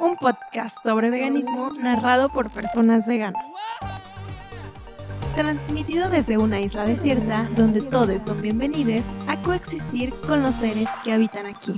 un podcast sobre veganismo narrado por personas veganas. Transmitido desde una isla desierta donde todos son bienvenidos a coexistir con los seres que habitan aquí.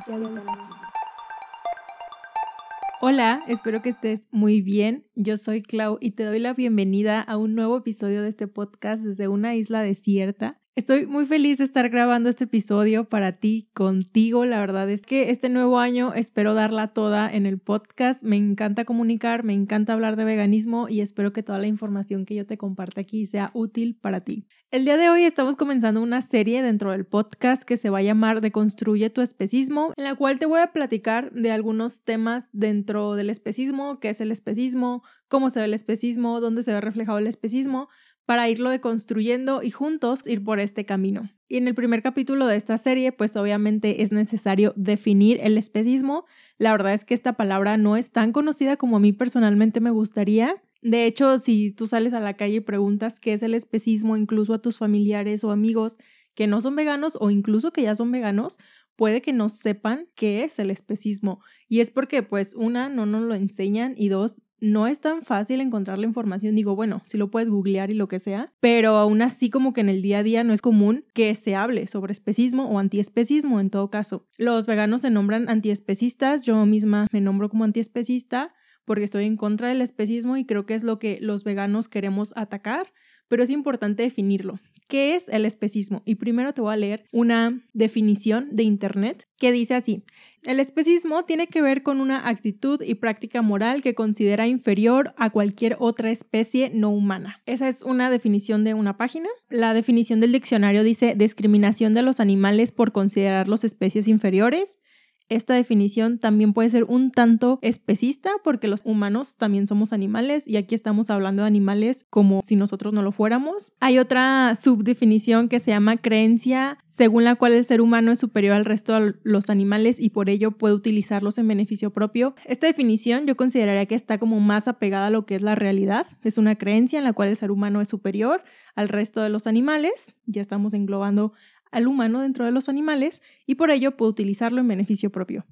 Hola, espero que estés muy bien. Yo soy Clau y te doy la bienvenida a un nuevo episodio de este podcast desde una isla desierta. Estoy muy feliz de estar grabando este episodio para ti, contigo. La verdad es que este nuevo año espero darla toda en el podcast. Me encanta comunicar, me encanta hablar de veganismo y espero que toda la información que yo te comparte aquí sea útil para ti. El día de hoy estamos comenzando una serie dentro del podcast que se va a llamar Deconstruye tu especismo, en la cual te voy a platicar de algunos temas dentro del especismo, qué es el especismo, cómo se ve el especismo, dónde se ve reflejado el especismo, para irlo deconstruyendo y juntos ir por este camino. Y en el primer capítulo de esta serie, pues obviamente es necesario definir el especismo. La verdad es que esta palabra no es tan conocida como a mí personalmente me gustaría. De hecho, si tú sales a la calle y preguntas qué es el especismo, incluso a tus familiares o amigos que no son veganos o incluso que ya son veganos, puede que no sepan qué es el especismo. Y es porque, pues, una, no nos lo enseñan y dos, no es tan fácil encontrar la información. Digo, bueno, si lo puedes googlear y lo que sea, pero aún así como que en el día a día no es común que se hable sobre especismo o antiespecismo en todo caso. Los veganos se nombran antiespecistas, yo misma me nombro como antiespecista porque estoy en contra del especismo y creo que es lo que los veganos queremos atacar, pero es importante definirlo. ¿Qué es el especismo? Y primero te voy a leer una definición de Internet que dice así. El especismo tiene que ver con una actitud y práctica moral que considera inferior a cualquier otra especie no humana. Esa es una definición de una página. La definición del diccionario dice discriminación de los animales por considerarlos especies inferiores, esta definición también puede ser un tanto especista porque los humanos también somos animales y aquí estamos hablando de animales como si nosotros no lo fuéramos. Hay otra subdefinición que se llama creencia según la cual el ser humano es superior al resto de los animales y por ello puede utilizarlos en beneficio propio. Esta definición yo consideraría que está como más apegada a lo que es la realidad. Es una creencia en la cual el ser humano es superior al resto de los animales. Ya estamos englobando al humano dentro de los animales y por ello puede utilizarlo en beneficio propio.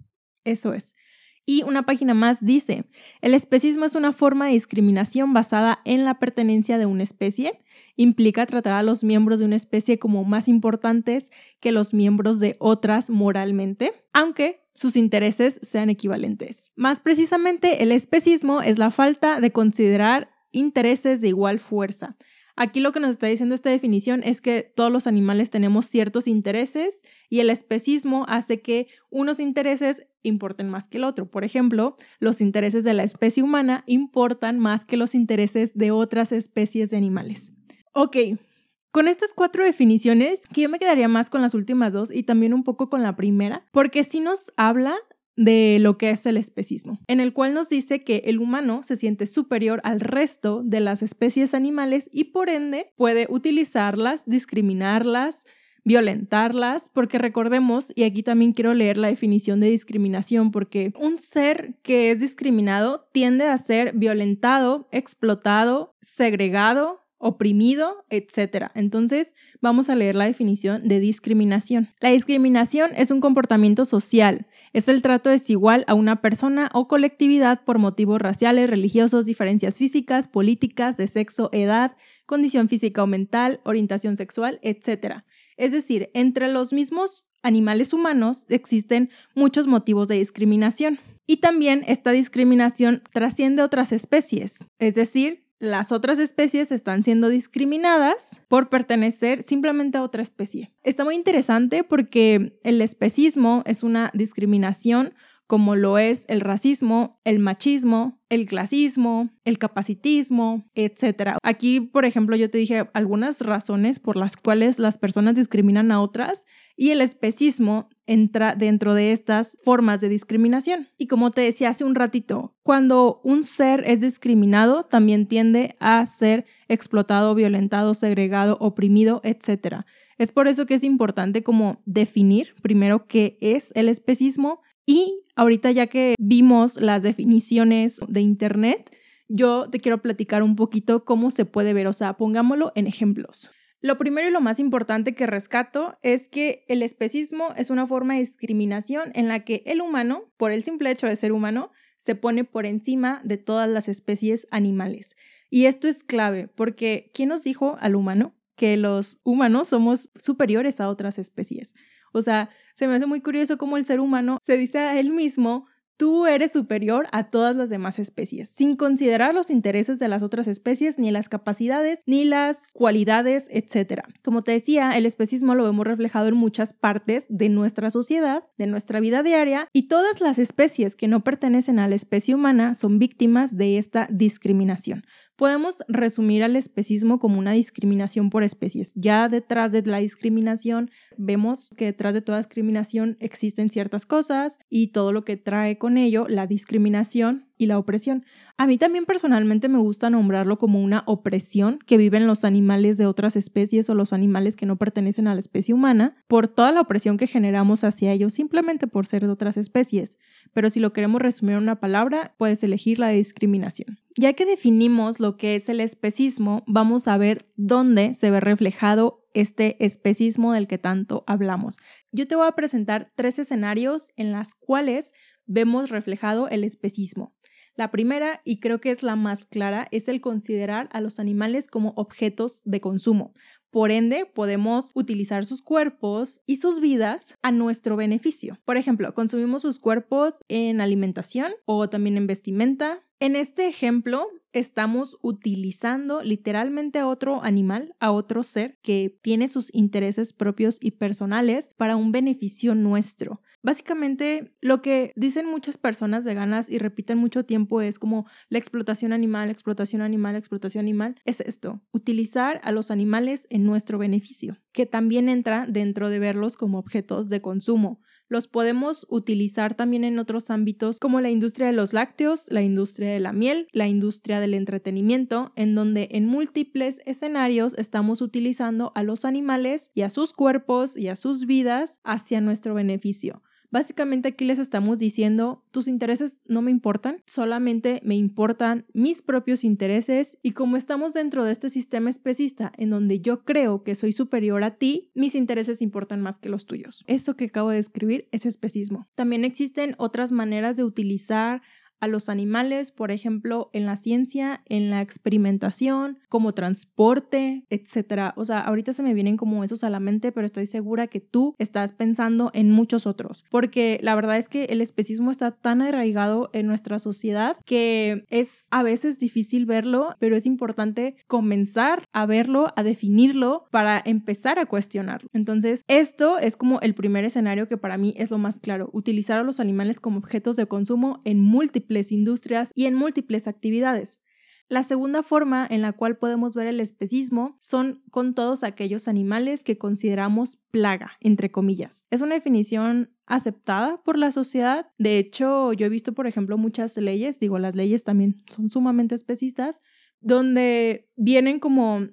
Eso es. Y una página más dice, el especismo es una forma de discriminación basada en la pertenencia de una especie. Implica tratar a los miembros de una especie como más importantes que los miembros de otras moralmente, aunque sus intereses sean equivalentes. Más precisamente, el especismo es la falta de considerar intereses de igual fuerza. Aquí lo que nos está diciendo esta definición es que todos los animales tenemos ciertos intereses y el especismo hace que unos intereses importen más que el otro. Por ejemplo, los intereses de la especie humana importan más que los intereses de otras especies de animales. Ok, con estas cuatro definiciones, que yo me quedaría más con las últimas dos y también un poco con la primera, porque sí nos habla de lo que es el especismo, en el cual nos dice que el humano se siente superior al resto de las especies animales y por ende puede utilizarlas, discriminarlas, violentarlas, porque recordemos, y aquí también quiero leer la definición de discriminación, porque un ser que es discriminado tiende a ser violentado, explotado, segregado, oprimido, etc. Entonces, vamos a leer la definición de discriminación. La discriminación es un comportamiento social, es el trato desigual a una persona o colectividad por motivos raciales, religiosos, diferencias físicas, políticas, de sexo, edad, condición física o mental, orientación sexual, etc. Es decir, entre los mismos animales humanos existen muchos motivos de discriminación. Y también esta discriminación trasciende otras especies, es decir, las otras especies están siendo discriminadas por pertenecer simplemente a otra especie. Está muy interesante porque el especismo es una discriminación como lo es el racismo, el machismo, el clasismo, el capacitismo, etc. Aquí, por ejemplo, yo te dije algunas razones por las cuales las personas discriminan a otras y el especismo entra dentro de estas formas de discriminación. Y como te decía hace un ratito, cuando un ser es discriminado, también tiende a ser explotado, violentado, segregado, oprimido, etc. Es por eso que es importante como definir primero qué es el especismo y ahorita ya que vimos las definiciones de Internet, yo te quiero platicar un poquito cómo se puede ver, o sea, pongámoslo en ejemplos. Lo primero y lo más importante que rescato es que el especismo es una forma de discriminación en la que el humano, por el simple hecho de ser humano, se pone por encima de todas las especies animales. Y esto es clave porque ¿quién nos dijo al humano que los humanos somos superiores a otras especies? O sea, se me hace muy curioso cómo el ser humano se dice a él mismo Tú eres superior a todas las demás especies, sin considerar los intereses de las otras especies, ni las capacidades, ni las cualidades, etc. Como te decía, el especismo lo vemos reflejado en muchas partes de nuestra sociedad, de nuestra vida diaria, y todas las especies que no pertenecen a la especie humana son víctimas de esta discriminación. Podemos resumir al especismo como una discriminación por especies. Ya detrás de la discriminación vemos que detrás de toda discriminación existen ciertas cosas y todo lo que trae con ello la discriminación y la opresión. A mí también personalmente me gusta nombrarlo como una opresión que viven los animales de otras especies o los animales que no pertenecen a la especie humana por toda la opresión que generamos hacia ellos simplemente por ser de otras especies. Pero si lo queremos resumir en una palabra, puedes elegir la discriminación. Ya que definimos lo que es el especismo, vamos a ver dónde se ve reflejado este especismo del que tanto hablamos. Yo te voy a presentar tres escenarios en las cuales vemos reflejado el especismo. La primera, y creo que es la más clara, es el considerar a los animales como objetos de consumo. Por ende, podemos utilizar sus cuerpos y sus vidas a nuestro beneficio. Por ejemplo, consumimos sus cuerpos en alimentación o también en vestimenta. En este ejemplo, estamos utilizando literalmente a otro animal, a otro ser que tiene sus intereses propios y personales para un beneficio nuestro. Básicamente, lo que dicen muchas personas veganas y repiten mucho tiempo es como la explotación animal, explotación animal, explotación animal. Es esto, utilizar a los animales en nuestro beneficio, que también entra dentro de verlos como objetos de consumo. Los podemos utilizar también en otros ámbitos como la industria de los lácteos, la industria de la miel, la industria del entretenimiento, en donde en múltiples escenarios estamos utilizando a los animales y a sus cuerpos y a sus vidas hacia nuestro beneficio. Básicamente aquí les estamos diciendo, tus intereses no me importan, solamente me importan mis propios intereses y como estamos dentro de este sistema especista en donde yo creo que soy superior a ti, mis intereses importan más que los tuyos. Eso que acabo de describir es especismo. También existen otras maneras de utilizar a los animales, por ejemplo, en la ciencia, en la experimentación, como transporte, etcétera. O sea, ahorita se me vienen como esos a la mente, pero estoy segura que tú estás pensando en muchos otros, porque la verdad es que el especismo está tan arraigado en nuestra sociedad que es a veces difícil verlo, pero es importante comenzar a verlo, a definirlo para empezar a cuestionarlo. Entonces, esto es como el primer escenario que para mí es lo más claro, utilizar a los animales como objetos de consumo en múltiples industrias y en múltiples actividades. La segunda forma en la cual podemos ver el especismo son con todos aquellos animales que consideramos plaga, entre comillas. Es una definición aceptada por la sociedad. De hecho, yo he visto, por ejemplo, muchas leyes, digo, las leyes también son sumamente especistas, donde vienen como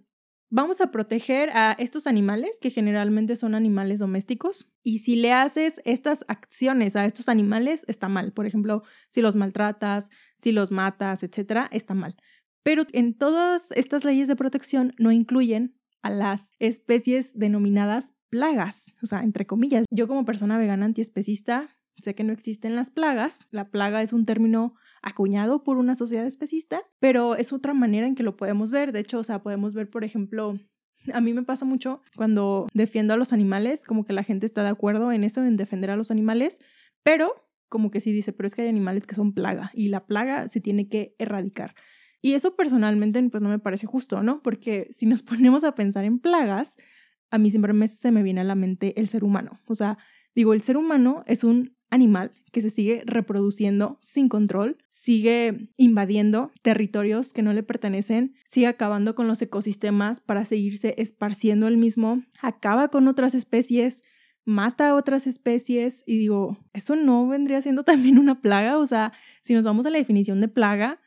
vamos a proteger a estos animales, que generalmente son animales domésticos, y si le haces estas acciones a estos animales, está mal. Por ejemplo, si los maltratas, si los matas, etcétera, está mal. Pero en todas estas leyes de protección no incluyen a las especies denominadas plagas, o sea, entre comillas. Yo como persona vegana antiespecista Sé que no existen las plagas. La plaga es un término acuñado por una sociedad especista, pero es otra manera en que lo podemos ver. De hecho, o sea, podemos ver, por ejemplo, a mí me pasa mucho cuando defiendo a los animales, como que la gente está de acuerdo en eso, en defender a los animales, pero como que sí dice, pero es que hay animales que son plaga y la plaga se tiene que erradicar. Y eso personalmente pues no me parece justo, ¿no? Porque si nos ponemos a pensar en plagas, a mí siempre me, se me viene a la mente el ser humano. O sea, digo, el ser humano es un animal que se sigue reproduciendo sin control, sigue invadiendo territorios que no le pertenecen, sigue acabando con los ecosistemas para seguirse esparciendo el mismo, acaba con otras especies, mata a otras especies y digo, ¿eso no vendría siendo también una plaga? O sea, si nos vamos a la definición de plaga,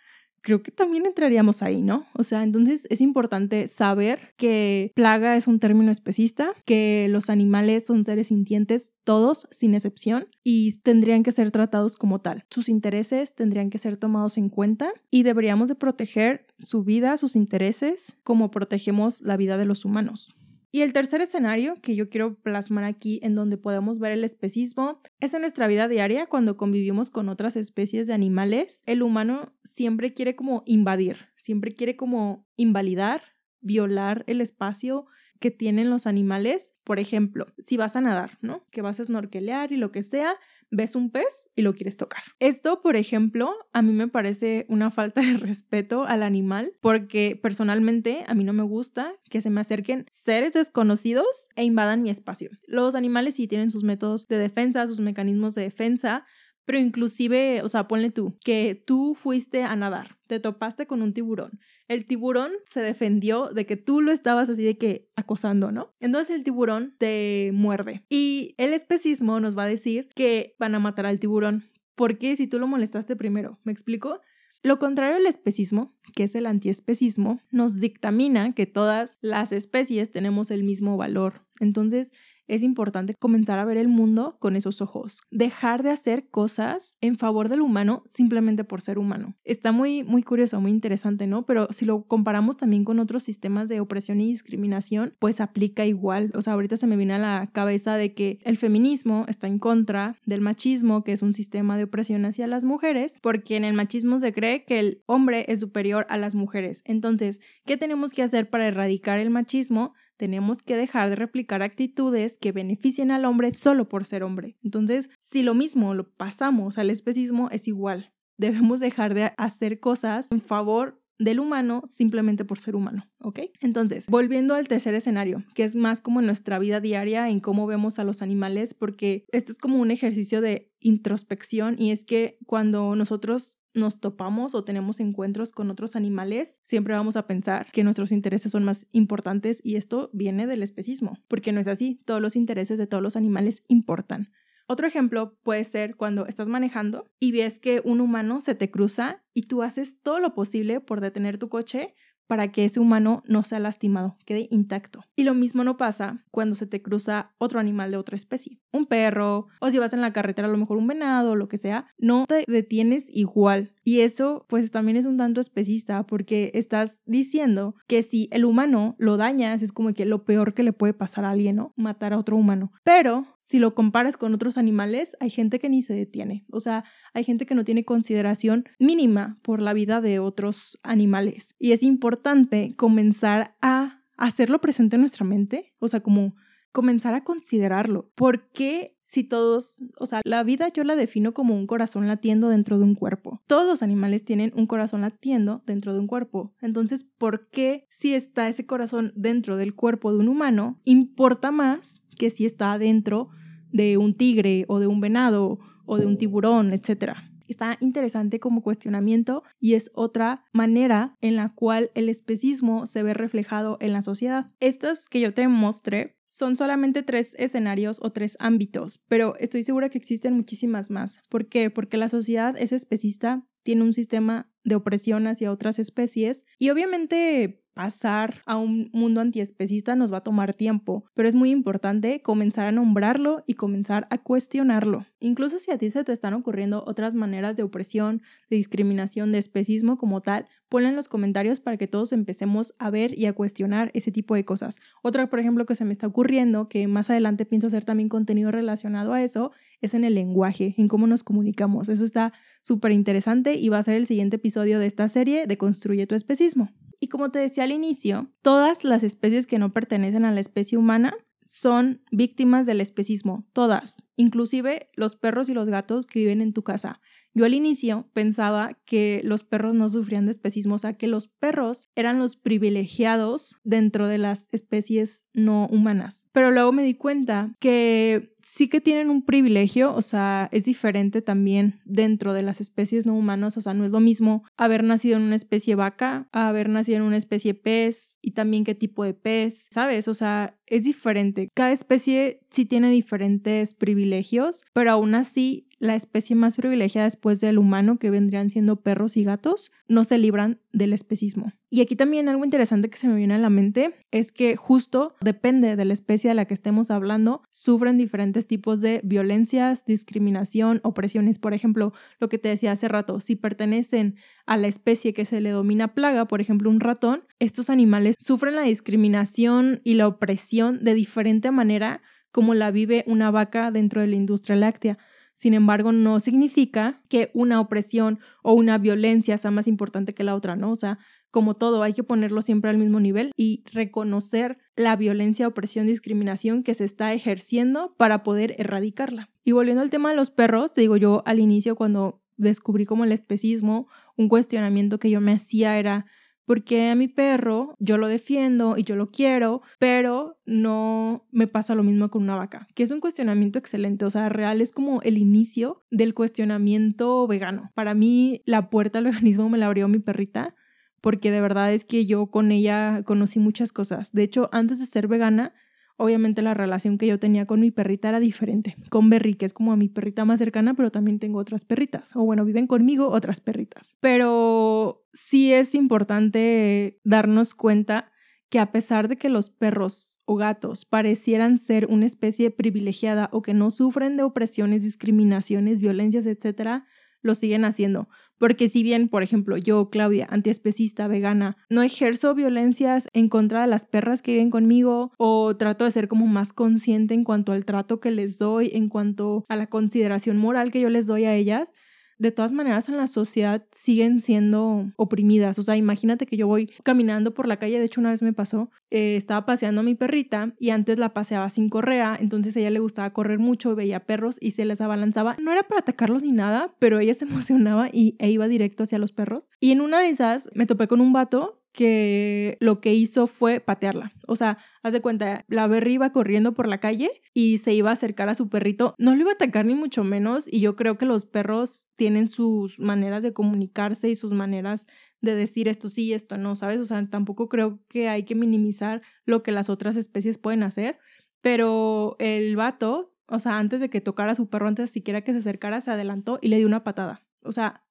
creo que también entraríamos ahí, ¿no? O sea, entonces es importante saber que plaga es un término especista, que los animales son seres sintientes, todos sin excepción, y tendrían que ser tratados como tal. Sus intereses tendrían que ser tomados en cuenta y deberíamos de proteger su vida, sus intereses, como protegemos la vida de los humanos. Y el tercer escenario que yo quiero plasmar aquí, en donde podemos ver el especismo, es en nuestra vida diaria cuando convivimos con otras especies de animales. El humano siempre quiere como invadir, siempre quiere como invalidar, violar el espacio que tienen los animales. Por ejemplo, si vas a nadar, ¿no? Que vas a snorkelear y lo que sea, ves un pez y lo quieres tocar. Esto, por ejemplo, a mí me parece una falta de respeto al animal porque personalmente a mí no me gusta que se me acerquen seres desconocidos e invadan mi espacio. Los animales sí tienen sus métodos de defensa, sus mecanismos de defensa, pero inclusive, o sea, ponle tú, que tú fuiste a nadar, te topaste con un tiburón. El tiburón se defendió de que tú lo estabas así de que acosando, ¿no? Entonces el tiburón te muerde. Y el especismo nos va a decir que van a matar al tiburón. ¿Por qué si tú lo molestaste primero? ¿Me explico? Lo contrario al especismo, que es el antiespecismo, nos dictamina que todas las especies tenemos el mismo valor. Entonces, es importante comenzar a ver el mundo con esos ojos. Dejar de hacer cosas en favor del humano simplemente por ser humano. Está muy, muy curioso, muy interesante, ¿no? Pero si lo comparamos también con otros sistemas de opresión y discriminación, pues aplica igual. O sea, ahorita se me viene a la cabeza de que el feminismo está en contra del machismo, que es un sistema de opresión hacia las mujeres, porque en el machismo se cree que el hombre es superior a las mujeres. Entonces, ¿qué tenemos que hacer para erradicar el machismo? Tenemos que dejar de replicar actitudes que beneficien al hombre solo por ser hombre. Entonces, si lo mismo lo pasamos al especismo, es igual. Debemos dejar de hacer cosas en favor del humano simplemente por ser humano, ¿ok? Entonces, volviendo al tercer escenario, que es más como en nuestra vida diaria, en cómo vemos a los animales, porque esto es como un ejercicio de introspección y es que cuando nosotros nos topamos o tenemos encuentros con otros animales, siempre vamos a pensar que nuestros intereses son más importantes y esto viene del especismo, porque no es así, todos los intereses de todos los animales importan. Otro ejemplo puede ser cuando estás manejando y ves que un humano se te cruza y tú haces todo lo posible por detener tu coche para que ese humano no sea lastimado, quede intacto. Y lo mismo no pasa cuando se te cruza otro animal de otra especie, un perro, o si vas en la carretera a lo mejor un venado o lo que sea, no te detienes igual. Y eso pues también es un tanto especista porque estás diciendo que si el humano lo dañas es como que lo peor que le puede pasar a alguien, ¿no? Matar a otro humano. Pero si lo comparas con otros animales, hay gente que ni se detiene. O sea, hay gente que no tiene consideración mínima por la vida de otros animales. Y es importante comenzar a hacerlo presente en nuestra mente, o sea, como comenzar a considerarlo. ¿Por qué si todos, o sea, la vida yo la defino como un corazón latiendo dentro de un cuerpo? Todos los animales tienen un corazón latiendo dentro de un cuerpo. Entonces, ¿por qué si está ese corazón dentro del cuerpo de un humano, importa más que si está dentro de un tigre o de un venado o de un tiburón, etcétera. Está interesante como cuestionamiento y es otra manera en la cual el especismo se ve reflejado en la sociedad. Estos que yo te mostré son solamente tres escenarios o tres ámbitos, pero estoy segura que existen muchísimas más. ¿Por qué? Porque la sociedad es especista, tiene un sistema de opresión hacia otras especies y obviamente pasar a un mundo antiespecista nos va a tomar tiempo, pero es muy importante comenzar a nombrarlo y comenzar a cuestionarlo. Incluso si a ti se te están ocurriendo otras maneras de opresión, de discriminación, de especismo como tal, ponlo en los comentarios para que todos empecemos a ver y a cuestionar ese tipo de cosas. Otra, por ejemplo, que se me está ocurriendo, que más adelante pienso hacer también contenido relacionado a eso, es en el lenguaje, en cómo nos comunicamos. Eso está súper interesante y va a ser el siguiente episodio de esta serie de Construye tu especismo. Y como te decía al inicio, todas las especies que no pertenecen a la especie humana son víctimas del especismo, todas, inclusive los perros y los gatos que viven en tu casa. Yo al inicio pensaba que los perros no sufrían de especismo, o sea, que los perros eran los privilegiados dentro de las especies no humanas. Pero luego me di cuenta que sí que tienen un privilegio, o sea, es diferente también dentro de las especies no humanas, o sea, no es lo mismo haber nacido en una especie vaca, haber nacido en una especie pez y también qué tipo de pez, ¿sabes? O sea, es diferente. Cada especie sí tiene diferentes privilegios, pero aún así la especie más privilegiada después del humano, que vendrían siendo perros y gatos, no se libran del especismo. Y aquí también algo interesante que se me viene a la mente es que justo depende de la especie de la que estemos hablando, sufren diferentes tipos de violencias, discriminación, opresiones. Por ejemplo, lo que te decía hace rato, si pertenecen a la especie que se le domina plaga, por ejemplo un ratón, estos animales sufren la discriminación y la opresión de diferente manera como la vive una vaca dentro de la industria láctea. Sin embargo, no significa que una opresión o una violencia sea más importante que la otra, ¿no? O sea, como todo, hay que ponerlo siempre al mismo nivel y reconocer la violencia, opresión, discriminación que se está ejerciendo para poder erradicarla. Y volviendo al tema de los perros, te digo yo al inicio cuando descubrí como el especismo, un cuestionamiento que yo me hacía era porque a mi perro yo lo defiendo y yo lo quiero, pero no me pasa lo mismo con una vaca, que es un cuestionamiento excelente, o sea, real es como el inicio del cuestionamiento vegano. Para mí la puerta al veganismo me la abrió mi perrita, porque de verdad es que yo con ella conocí muchas cosas. De hecho, antes de ser vegana, obviamente la relación que yo tenía con mi perrita era diferente. Con Berry, que es como a mi perrita más cercana, pero también tengo otras perritas. O bueno, viven conmigo otras perritas. Pero sí es importante darnos cuenta que a pesar de que los perros o gatos parecieran ser una especie privilegiada o que no sufren de opresiones, discriminaciones, violencias, etc., lo siguen haciendo. Porque si bien, por ejemplo, yo, Claudia, antiespecista, vegana, no ejerzo violencias en contra de las perras que viven conmigo o trato de ser como más consciente en cuanto al trato que les doy, en cuanto a la consideración moral que yo les doy a ellas, de todas maneras en la sociedad siguen siendo oprimidas. O sea, imagínate que yo voy caminando por la calle, de hecho una vez me pasó, eh, estaba paseando a mi perrita y antes la paseaba sin correa, entonces a ella le gustaba correr mucho, veía perros y se les abalanzaba. No era para atacarlos ni nada, pero ella se emocionaba y, e iba directo hacia los perros. Y en una de esas me topé con un vato que lo que hizo fue patearla. O sea, haz de cuenta, la Berry iba corriendo por la calle y se iba a acercar a su perrito. No lo iba a atacar ni mucho menos y yo creo que los perros tienen sus maneras de comunicarse y sus maneras de decir esto sí, esto no, ¿sabes? O sea, tampoco creo que hay que minimizar lo que las otras especies pueden hacer, pero el vato, o sea, antes de que tocara a su perro, antes siquiera que se acercara, se adelantó y le dio una patada. O sea,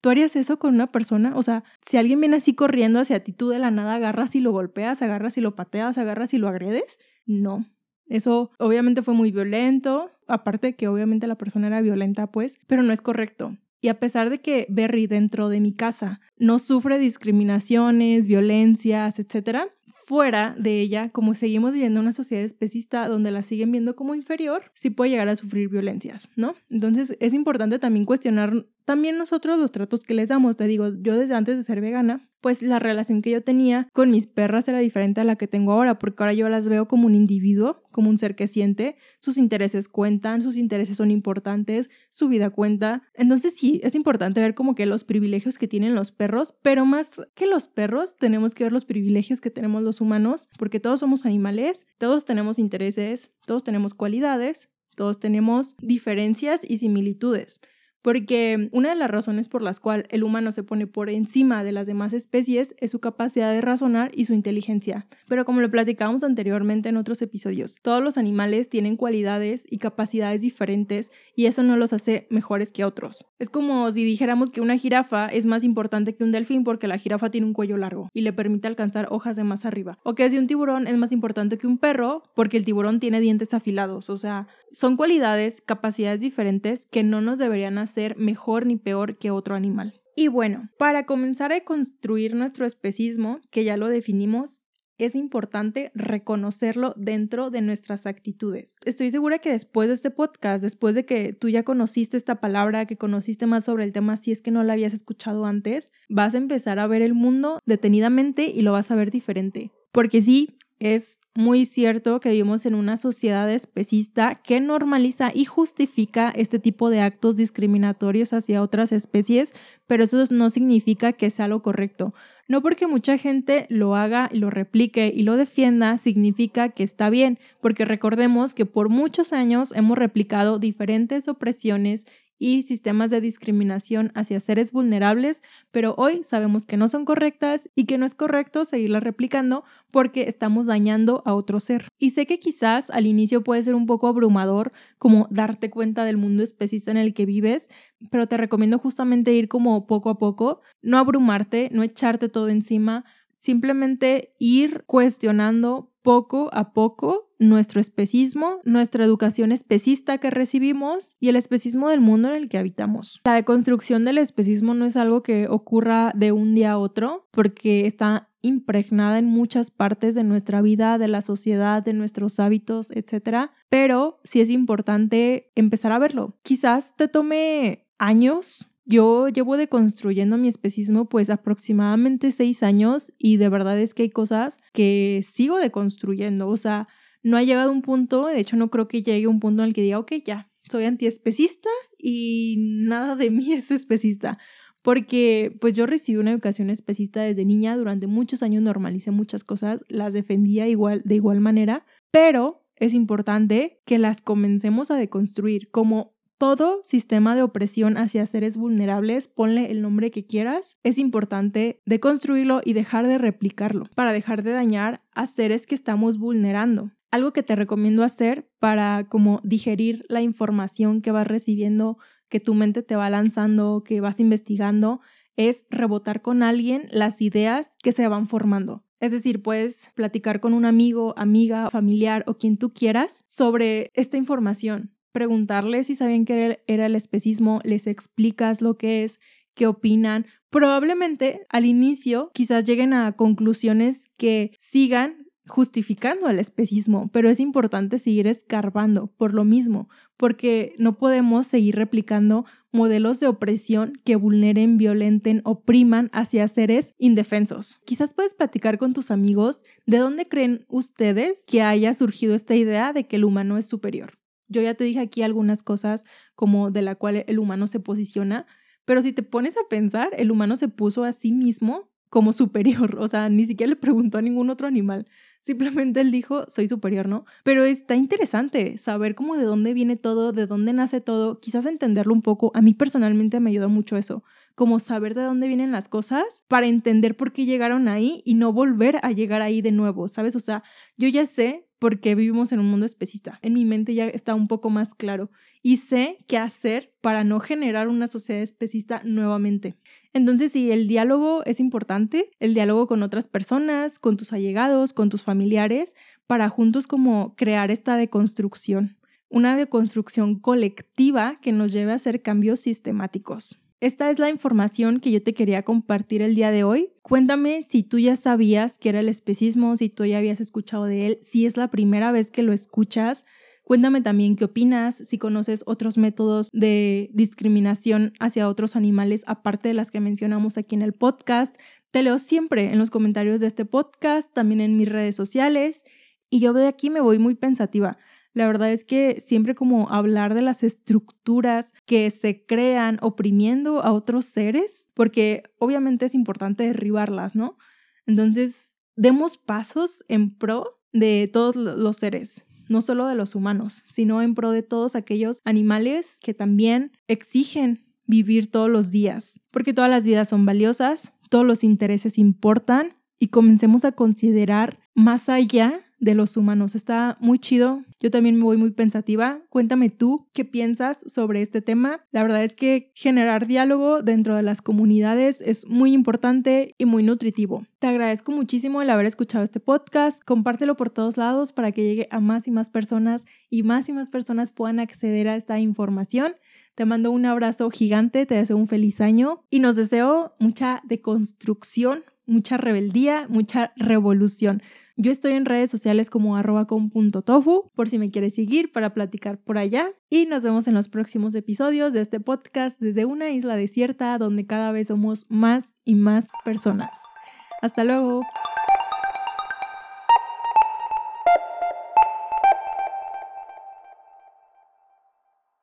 ¿Tú harías eso con una persona? O sea, si alguien viene así corriendo hacia ti, tú de la nada agarras y lo golpeas, agarras y lo pateas, agarras y lo agredes. No. Eso obviamente fue muy violento, aparte que obviamente la persona era violenta, pues, pero no es correcto. Y a pesar de que Berry dentro de mi casa no sufre discriminaciones, violencias, etcétera, fuera de ella, como seguimos viviendo una sociedad especista donde la siguen viendo como inferior, sí puede llegar a sufrir violencias, ¿no? Entonces es importante también cuestionar también nosotros los tratos que les damos. Te digo, yo desde antes de ser vegana, pues la relación que yo tenía con mis perras era diferente a la que tengo ahora, porque ahora yo las veo como un individuo, como un ser que siente, sus intereses cuentan, sus intereses son importantes, su vida cuenta. Entonces sí, es importante ver como que los privilegios que tienen los perros, pero más que los perros, tenemos que ver los privilegios que tenemos los humanos, porque todos somos animales, todos tenemos intereses, todos tenemos cualidades, todos tenemos diferencias y similitudes porque una de las razones por las cuales el humano se pone por encima de las demás especies es su capacidad de razonar y su inteligencia. Pero como lo platicábamos anteriormente en otros episodios, todos los animales tienen cualidades y capacidades diferentes y eso no los hace mejores que otros. Es como si dijéramos que una jirafa es más importante que un delfín porque la jirafa tiene un cuello largo y le permite alcanzar hojas de más arriba. O que si un tiburón es más importante que un perro porque el tiburón tiene dientes afilados. O sea, son cualidades, capacidades diferentes que no nos deberían hacer mejor ni peor que otro animal. Y bueno, para comenzar a construir nuestro especismo, que ya lo definimos, es importante reconocerlo dentro de nuestras actitudes. Estoy segura que después de este podcast, después de que tú ya conociste esta palabra, que conociste más sobre el tema, si es que no la habías escuchado antes, vas a empezar a ver el mundo detenidamente y lo vas a ver diferente. Porque sí, es muy cierto que vivimos en una sociedad especista que normaliza y justifica este tipo de actos discriminatorios hacia otras especies, pero eso no significa que sea lo correcto. No porque mucha gente lo haga, lo replique y lo defienda, significa que está bien, porque recordemos que por muchos años hemos replicado diferentes opresiones y sistemas de discriminación hacia seres vulnerables, pero hoy sabemos que no son correctas y que no es correcto seguirlas replicando porque estamos dañando a otro ser. Y sé que quizás al inicio puede ser un poco abrumador como darte cuenta del mundo especista en el que vives, pero te recomiendo justamente ir como poco a poco, no abrumarte, no echarte todo encima, simplemente ir cuestionando poco a poco nuestro especismo, nuestra educación especista que recibimos y el especismo del mundo en el que habitamos. La deconstrucción del especismo no es algo que ocurra de un día a otro porque está impregnada en muchas partes de nuestra vida, de la sociedad, de nuestros hábitos, etc. Pero sí es importante empezar a verlo. Quizás te tome años yo llevo deconstruyendo mi especismo pues aproximadamente seis años y de verdad es que hay cosas que sigo deconstruyendo. O sea, no ha llegado un punto, de hecho no creo que llegue un punto en el que diga, ok, ya, soy antiespecista y nada de mí es especista. Porque pues yo recibí una educación especista desde niña, durante muchos años normalicé muchas cosas, las defendía igual, de igual manera, pero es importante que las comencemos a deconstruir como todo sistema de opresión hacia seres vulnerables, ponle el nombre que quieras, es importante deconstruirlo y dejar de replicarlo para dejar de dañar a seres que estamos vulnerando. Algo que te recomiendo hacer para como digerir la información que vas recibiendo, que tu mente te va lanzando, que vas investigando, es rebotar con alguien las ideas que se van formando. Es decir, puedes platicar con un amigo, amiga, familiar o quien tú quieras sobre esta información preguntarles si sabían que era el especismo, les explicas lo que es, qué opinan. Probablemente al inicio quizás lleguen a conclusiones que sigan justificando el especismo, pero es importante seguir escarbando por lo mismo, porque no podemos seguir replicando modelos de opresión que vulneren, violenten, opriman hacia seres indefensos. Quizás puedes platicar con tus amigos de dónde creen ustedes que haya surgido esta idea de que el humano es superior. Yo ya te dije aquí algunas cosas como de la cual el humano se posiciona, pero si te pones a pensar, el humano se puso a sí mismo como superior, o sea, ni siquiera le preguntó a ningún otro animal, simplemente él dijo, soy superior, ¿no? Pero está interesante saber cómo de dónde viene todo, de dónde nace todo, quizás entenderlo un poco, a mí personalmente me ayuda mucho eso, como saber de dónde vienen las cosas para entender por qué llegaron ahí y no volver a llegar ahí de nuevo, ¿sabes? O sea, yo ya sé porque vivimos en un mundo especista. En mi mente ya está un poco más claro y sé qué hacer para no generar una sociedad especista nuevamente. Entonces, sí, el diálogo es importante, el diálogo con otras personas, con tus allegados, con tus familiares, para juntos como crear esta deconstrucción, una deconstrucción colectiva que nos lleve a hacer cambios sistemáticos. Esta es la información que yo te quería compartir el día de hoy. Cuéntame si tú ya sabías que era el especismo, si tú ya habías escuchado de él, si es la primera vez que lo escuchas. Cuéntame también qué opinas, si conoces otros métodos de discriminación hacia otros animales aparte de las que mencionamos aquí en el podcast. Te leo siempre en los comentarios de este podcast, también en mis redes sociales. Y yo de aquí me voy muy pensativa. La verdad es que siempre como hablar de las estructuras que se crean oprimiendo a otros seres, porque obviamente es importante derribarlas, ¿no? Entonces, demos pasos en pro de todos los seres, no solo de los humanos, sino en pro de todos aquellos animales que también exigen vivir todos los días, porque todas las vidas son valiosas, todos los intereses importan y comencemos a considerar más allá de los humanos. Está muy chido. Yo también me voy muy pensativa. Cuéntame tú qué piensas sobre este tema. La verdad es que generar diálogo dentro de las comunidades es muy importante y muy nutritivo. Te agradezco muchísimo el haber escuchado este podcast. Compártelo por todos lados para que llegue a más y más personas y más y más personas puedan acceder a esta información. Te mando un abrazo gigante, te deseo un feliz año y nos deseo mucha deconstrucción, mucha rebeldía, mucha revolución. Yo estoy en redes sociales como arroba por si me quieres seguir para platicar por allá. Y nos vemos en los próximos episodios de este podcast desde una isla desierta donde cada vez somos más y más personas. Hasta luego.